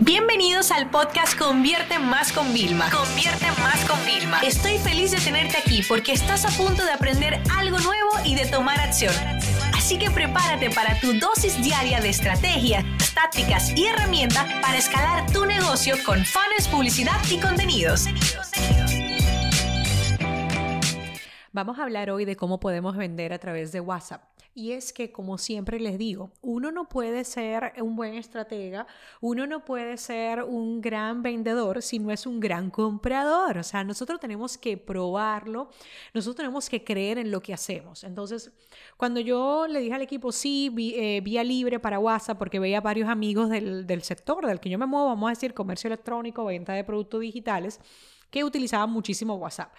Bienvenidos al podcast Convierte Más con Vilma. Convierte Más con Vilma. Estoy feliz de tenerte aquí porque estás a punto de aprender algo nuevo y de tomar acción. Así que prepárate para tu dosis diaria de estrategias, tácticas y herramientas para escalar tu negocio con fans, publicidad y contenidos. Vamos a hablar hoy de cómo podemos vender a través de WhatsApp. Y es que, como siempre les digo, uno no puede ser un buen estratega, uno no puede ser un gran vendedor si no es un gran comprador. O sea, nosotros tenemos que probarlo, nosotros tenemos que creer en lo que hacemos. Entonces, cuando yo le dije al equipo, sí, eh, vía libre para WhatsApp, porque veía varios amigos del, del sector del que yo me muevo, vamos a decir, comercio electrónico, venta de productos digitales, que utilizaban muchísimo WhatsApp.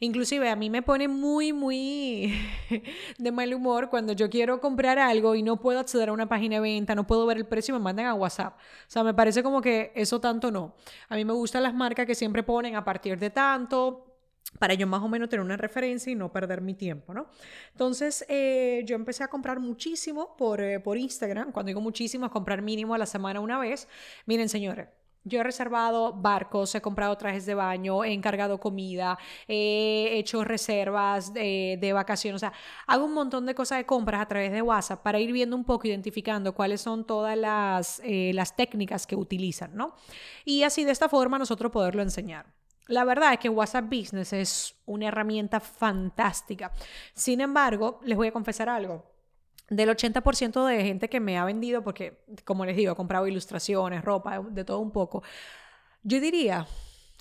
Inclusive a mí me pone muy, muy de mal humor cuando yo quiero comprar algo y no puedo acceder a una página de venta, no puedo ver el precio y me mandan a WhatsApp. O sea, me parece como que eso tanto no. A mí me gustan las marcas que siempre ponen a partir de tanto, para yo más o menos tener una referencia y no perder mi tiempo, ¿no? Entonces, eh, yo empecé a comprar muchísimo por, eh, por Instagram. Cuando digo muchísimo, es comprar mínimo a la semana una vez. Miren, señores, yo he reservado barcos, he comprado trajes de baño, he encargado comida, he hecho reservas de, vacaciones, o sea, hago un montón de cosas de compras a través de WhatsApp para ir viendo un poco, identificando cuáles son todas las, eh, las técnicas que utilizan, ¿no? Y así de esta forma nosotros poderlo enseñar. La verdad es que WhatsApp Business es una herramienta fantástica. Sin embargo, les voy a confesar algo del 80% de gente que me ha vendido, porque como les digo, he comprado ilustraciones, ropa, de todo un poco, yo diría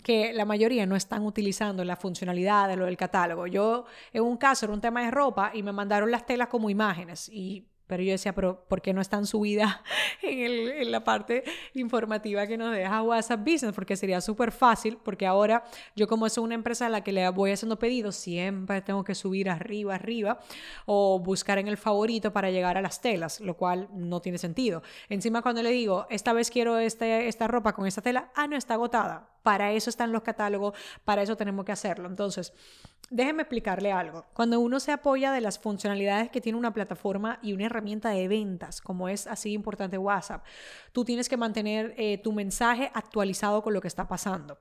que la mayoría no están utilizando la funcionalidad de lo del catálogo. Yo, en un caso, era un tema de ropa y me mandaron las telas como imágenes y pero yo decía, ¿por qué no están subidas en, el, en la parte informativa que nos deja WhatsApp Business? Porque sería súper fácil, porque ahora yo como es una empresa a la que le voy haciendo pedidos, siempre tengo que subir arriba, arriba, o buscar en el favorito para llegar a las telas, lo cual no tiene sentido. Encima cuando le digo, esta vez quiero este, esta ropa con esta tela, ah, no, está agotada. Para eso están los catálogos, para eso tenemos que hacerlo. Entonces, déjenme explicarle algo. Cuando uno se apoya de las funcionalidades que tiene una plataforma y una herramienta de ventas, como es así importante WhatsApp, tú tienes que mantener eh, tu mensaje actualizado con lo que está pasando.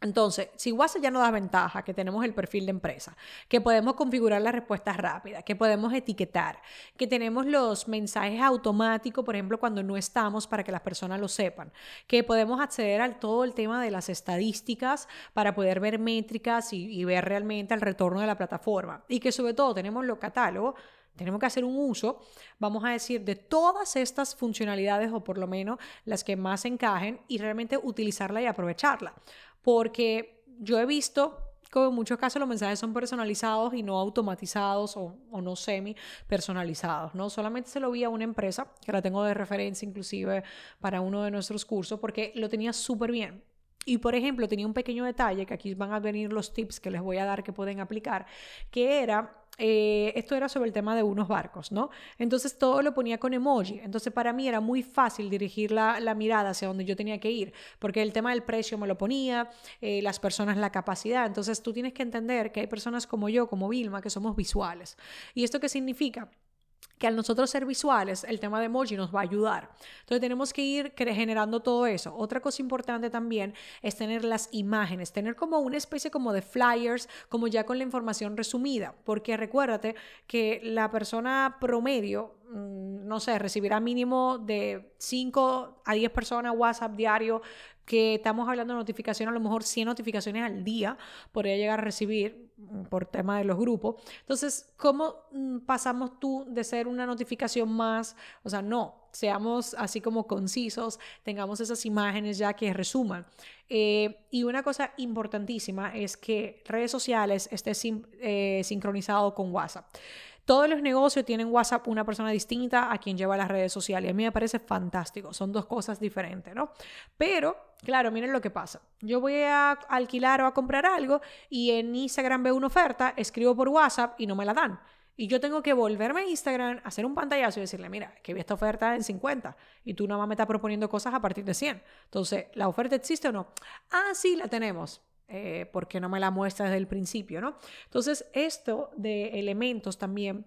Entonces, si WhatsApp ya nos da ventaja, que tenemos el perfil de empresa, que podemos configurar las respuestas rápidas, que podemos etiquetar, que tenemos los mensajes automáticos, por ejemplo, cuando no estamos para que las personas lo sepan, que podemos acceder al todo el tema de las estadísticas para poder ver métricas y, y ver realmente el retorno de la plataforma. Y que sobre todo tenemos los catálogos, tenemos que hacer un uso, vamos a decir, de todas estas funcionalidades o por lo menos las que más encajen y realmente utilizarla y aprovecharla porque yo he visto que en muchos casos los mensajes son personalizados y no automatizados o, no semi personalizados, ¿no? Solamente se lo vi a una empresa, que la tengo de referencia inclusive para uno de nuestros cursos, porque lo tenía súper bien. Y por ejemplo, tenía un pequeño detalle, que aquí van a venir los tips que les voy a dar que pueden aplicar, que era eh, esto era sobre el tema de unos barcos, ¿no? Entonces todo lo ponía con emoji. Entonces para mí era muy fácil dirigir la, mirada hacia donde yo tenía que ir, porque el tema del precio me lo ponía, eh, las personas la capacidad. Entonces tú tienes que entender que hay personas como yo, como Vilma, que somos visuales. ¿Y esto qué significa? Que al nosotros ser visuales, el tema de emoji nos va a ayudar. Entonces tenemos que ir generando todo eso. Otra cosa importante también es tener las imágenes, tener como una especie como de flyers, como ya con la información resumida, porque recuérdate que la persona promedio mm, no sé, recibirá mínimo de 5 a 10 personas WhatsApp diario, que estamos hablando de notificaciones, a lo mejor 100 notificaciones al día podría llegar a recibir por tema de los grupos. Entonces, ¿cómo mm, pasamos tú de ser una notificación más? O sea, no, seamos así como concisos, tengamos esas imágenes ya que resuman. Eh, y una cosa importantísima es que redes sociales esté eh, sincronizado con WhatsApp. Todos los negocios tienen WhatsApp una persona distinta a quien lleva las redes sociales. A mí me parece fantástico. Son dos cosas diferentes, ¿no? Pero, claro, miren lo que pasa. Yo voy a alquilar o a comprar algo y en Instagram veo una oferta, escribo por WhatsApp y no me la dan. Y yo tengo que volverme a Instagram, hacer un pantallazo y decirle, mira, que vi esta oferta en 50 y tú nada más me estás proponiendo cosas a partir de 100. Entonces, ¿la oferta existe o no? Ah, sí, la tenemos. Eh, ¿por qué no me la muestra desde el principio, no? Entonces, esto de elementos también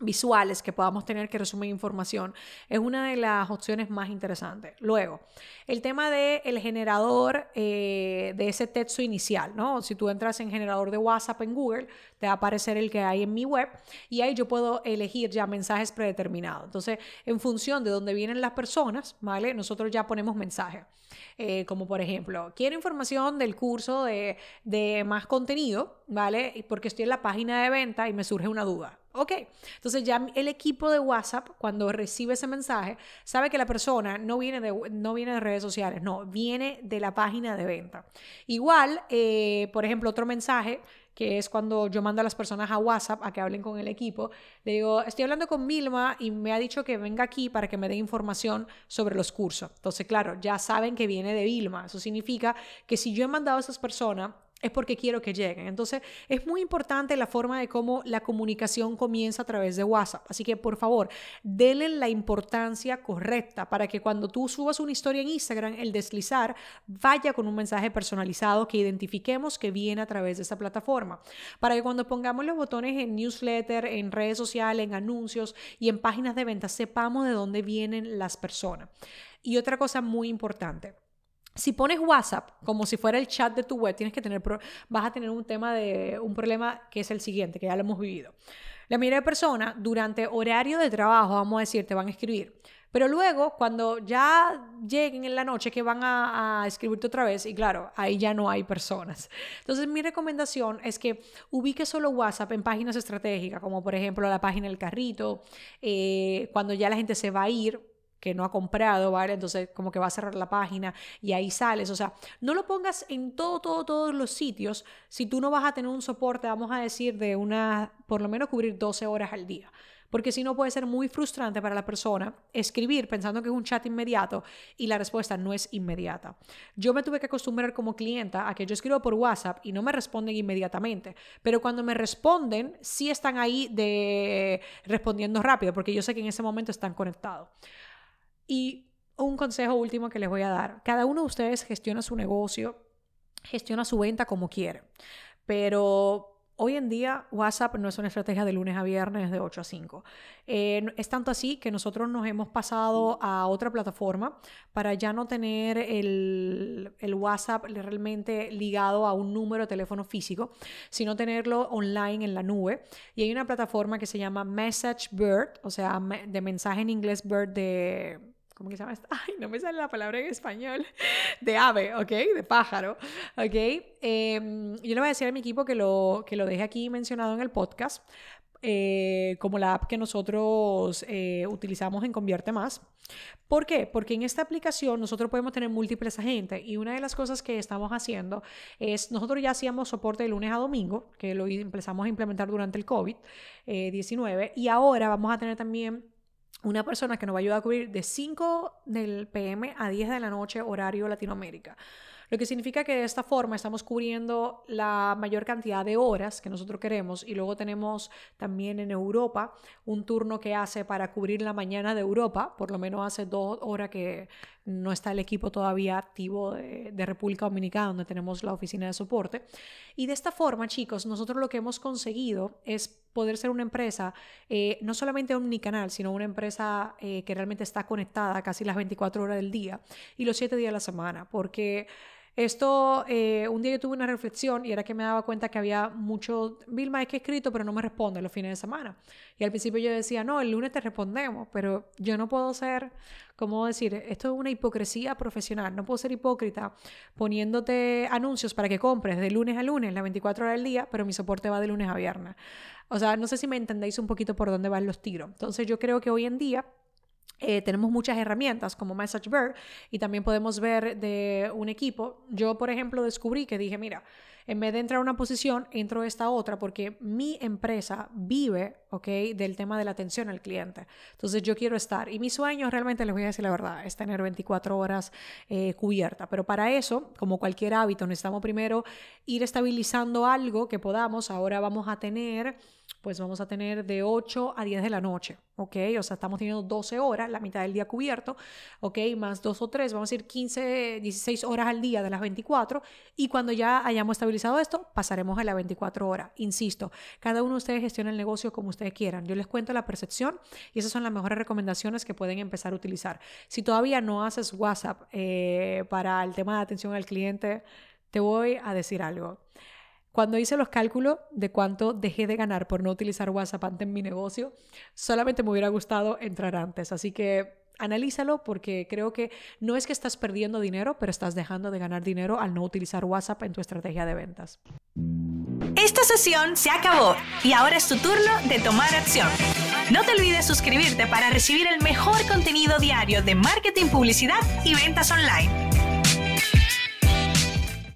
visuales que podamos tener que resumir información es una de las opciones más interesantes. Luego, el tema del el generador eh, de ese texto inicial, ¿no? Si tú entras en generador de WhatsApp en Google, te va a aparecer el que hay en mi web y ahí yo puedo elegir ya mensajes predeterminados. Entonces, en función de dónde vienen las personas, ¿vale? Nosotros ya ponemos mensajes. Eh, como por ejemplo, quiero información del curso de, de más contenido, ¿vale? Porque estoy en la página de venta y me surge una duda. Ok, entonces ya el equipo de WhatsApp, cuando recibe ese mensaje, sabe que la persona no viene de, no viene de redes sociales, no, viene de la página de venta. Igual, eh, por ejemplo, otro mensaje que es cuando yo mando a las personas a WhatsApp a que hablen con el equipo, le digo, estoy hablando con Milma y me ha dicho que venga aquí para que me dé información sobre los cursos. Entonces, claro, ya saben que viene de Vilma. Eso significa que si yo he mandado a esas personas es porque quiero que lleguen. Entonces, es muy importante la forma de cómo la comunicación comienza a través de WhatsApp. Así que, por favor, denle la importancia correcta para que cuando tú subas una historia en Instagram, el deslizar vaya con un mensaje personalizado que identifiquemos que viene a través de esa plataforma. Para que cuando pongamos los botones en newsletter, en redes sociales, en anuncios y en páginas de venta, sepamos de dónde vienen las personas. Y otra cosa muy importante si pones WhatsApp como si fuera el chat de tu web, tienes que tener, vas a tener un tema de, un problema que es el siguiente, que ya lo hemos vivido. La mayoría de personas durante horario de trabajo, vamos a decir, te van a escribir. Pero luego, cuando ya lleguen en la noche, que van a, escribirte otra vez, y claro, ahí ya no hay personas. Entonces, mi recomendación es que ubique solo WhatsApp en páginas estratégicas, como por ejemplo la página del carrito, eh, cuando ya la gente se va a ir, que no ha comprado, ¿vale? Entonces como que va a cerrar la página y ahí sales. O sea, no lo pongas en todo, todo, todos los sitios si tú no vas a tener un soporte, vamos a decir, de una, por lo menos cubrir 12 horas al día. Porque si no puede ser muy frustrante para la persona escribir pensando que es un chat inmediato y la respuesta no es inmediata. Yo me tuve que acostumbrar como clienta a que yo escribo por WhatsApp y no me responden inmediatamente, pero cuando me responden sí están ahí de respondiendo rápido porque yo sé que en ese momento están conectados. Y un consejo último que les voy a dar. Cada uno de ustedes gestiona su negocio, gestiona su venta como quiere. Pero hoy en día WhatsApp no es una estrategia de lunes a viernes de 8 a 5. Eh, es tanto así que nosotros nos hemos pasado a otra plataforma para ya no tener el, el WhatsApp realmente ligado a un número de teléfono físico, sino tenerlo online en la nube. Y hay una plataforma que se llama MessageBird, o sea, de mensaje en inglés Bird de ¿cómo que se llama? Ay, no me sale la palabra en español, de ave, ¿ok? De pájaro, ¿ok? Em, yo le voy a decir a mi equipo que lo, que lo deje aquí mencionado en el podcast, eh, como la app que nosotros eh, utilizamos en Convierte Más. ¿Por qué? Porque en esta aplicación nosotros podemos tener múltiples agentes y una de las cosas que estamos haciendo es, nosotros ya hacíamos soporte de lunes a domingo, que lo empezamos a implementar durante el COVID-19 eh, y ahora vamos a tener también una persona que nos va a ayudar a cubrir de 5 del PM a 10 de la noche horario Latinoamérica. Lo que significa que de esta forma estamos cubriendo la mayor cantidad de horas que nosotros queremos y luego tenemos también en Europa un turno que hace para cubrir la mañana de Europa, por lo menos hace dos horas que no está el equipo todavía activo de, República Dominicana, donde tenemos la oficina de soporte. Y de esta forma, chicos, nosotros lo que hemos conseguido es poder ser una empresa eh, no solamente omnicanal, sino una empresa eh, que realmente está conectada casi las 24 horas del día y los 7 días de la semana, porque esto, eh, un día yo tuve una reflexión y era que me daba cuenta que había mucho, Vilma, es que he escrito, pero no me responde los fines de semana. Y al principio yo decía, no, el lunes te respondemos, pero yo no puedo ser, ¿cómo decir? Esto es una hipocresía profesional, no puedo ser hipócrita poniéndote anuncios para que compres de lunes a lunes, las 24 horas del día, pero mi soporte va de lunes a viernes. O sea, no sé si me entendéis un poquito por dónde van los tiros. Entonces yo creo que hoy en día eh, tenemos muchas herramientas como MessageBird y también podemos ver de un equipo. Yo, por ejemplo, descubrí que dije, mira, en vez de entrar a una posición, entro a esta otra porque mi empresa vive, ¿ok? Del tema de la atención al cliente. Entonces yo quiero estar. Y mi sueño, realmente les voy a decir la verdad, es tener 24 horas eh, cubierta. Pero para eso, como cualquier hábito, necesitamos primero ir estabilizando algo que podamos. Ahora vamos a tener pues vamos a tener de 8 a 10 de la noche, ¿ok? O sea, estamos teniendo 12 horas, la mitad del día cubierto, ¿ok? Más 2 o 3, vamos a decir 15, 16 horas al día de las 24 y cuando ya hayamos estabilizado esto, pasaremos a la 24 horas. Insisto, cada uno de ustedes gestiona el negocio como ustedes quieran. Yo les cuento la percepción y esas son las mejores recomendaciones que pueden empezar a utilizar. Si todavía no haces WhatsApp eh, para el tema de atención al cliente, te voy a decir algo. Cuando hice los cálculos de cuánto dejé de ganar por no utilizar WhatsApp antes en mi negocio, solamente me hubiera gustado entrar antes. Así que analízalo porque creo que no es que estás perdiendo dinero, pero estás dejando de ganar dinero al no utilizar WhatsApp en tu estrategia de ventas. Esta sesión se acabó y ahora es tu turno de tomar acción. No te olvides suscribirte para recibir el mejor contenido diario de marketing, publicidad y ventas online.